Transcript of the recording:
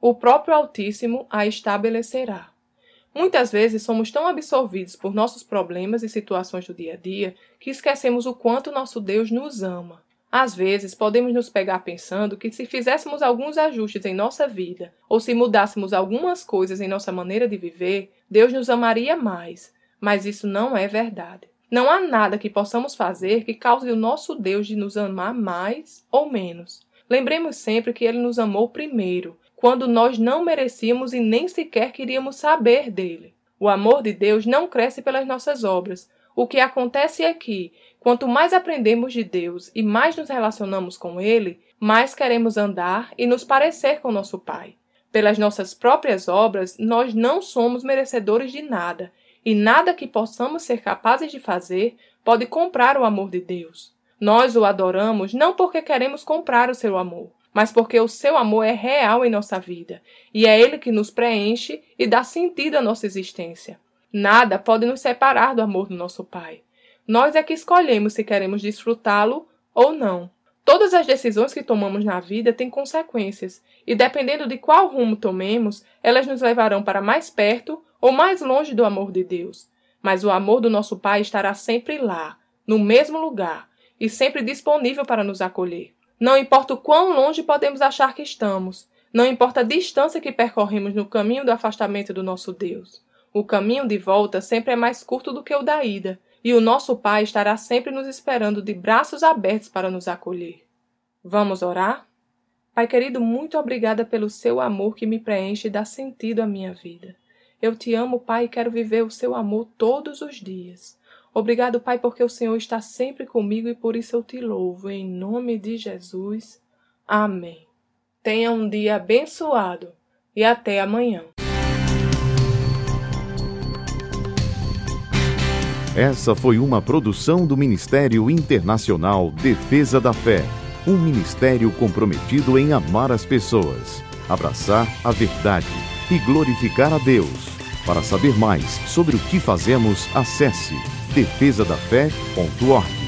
O próprio Altíssimo a estabelecerá. Muitas vezes somos tão absorvidos por nossos problemas e situações do dia a dia que esquecemos o quanto nosso Deus nos ama. Às vezes, podemos nos pegar pensando que se fizéssemos alguns ajustes em nossa vida ou se mudássemos algumas coisas em nossa maneira de viver, Deus nos amaria mais. Mas isso não é verdade. Não há nada que possamos fazer que cause o nosso Deus de nos amar mais ou menos. Lembremos sempre que ele nos amou primeiro, quando nós não merecíamos e nem sequer queríamos saber dele. O amor de Deus não cresce pelas nossas obras. O que acontece é que, quanto mais aprendemos de Deus e mais nos relacionamos com Ele, mais queremos andar e nos parecer com nosso Pai. Pelas nossas próprias obras, nós não somos merecedores de nada e nada que possamos ser capazes de fazer pode comprar o amor de Deus. Nós o adoramos não porque queremos comprar o seu amor, mas porque o seu amor é real em nossa vida e é ele que nos preenche e dá sentido à nossa existência. Nada pode nos separar do amor do nosso Pai. Nós é que escolhemos se queremos desfrutá-lo ou não. Todas as decisões que tomamos na vida têm consequências, e dependendo de qual rumo tomemos, elas nos levarão para mais perto ou mais longe do amor de Deus. Mas o amor do nosso Pai estará sempre lá, no mesmo lugar, e sempre disponível para nos acolher. Não importa o quão longe podemos achar que estamos, não importa a distância que percorremos no caminho do afastamento do nosso Deus. O caminho de volta sempre é mais curto do que o da ida, e o nosso Pai estará sempre nos esperando de braços abertos para nos acolher. Vamos orar? Pai querido, muito obrigada pelo seu amor que me preenche e dá sentido à minha vida. Eu te amo, Pai, e quero viver o seu amor todos os dias. Obrigado, Pai, porque o Senhor está sempre comigo e por isso eu te louvo. Em nome de Jesus. Amém. Tenha um dia abençoado e até amanhã. Essa foi uma produção do Ministério Internacional Defesa da Fé, um ministério comprometido em amar as pessoas, abraçar a verdade e glorificar a Deus. Para saber mais sobre o que fazemos, acesse defesadafé.org.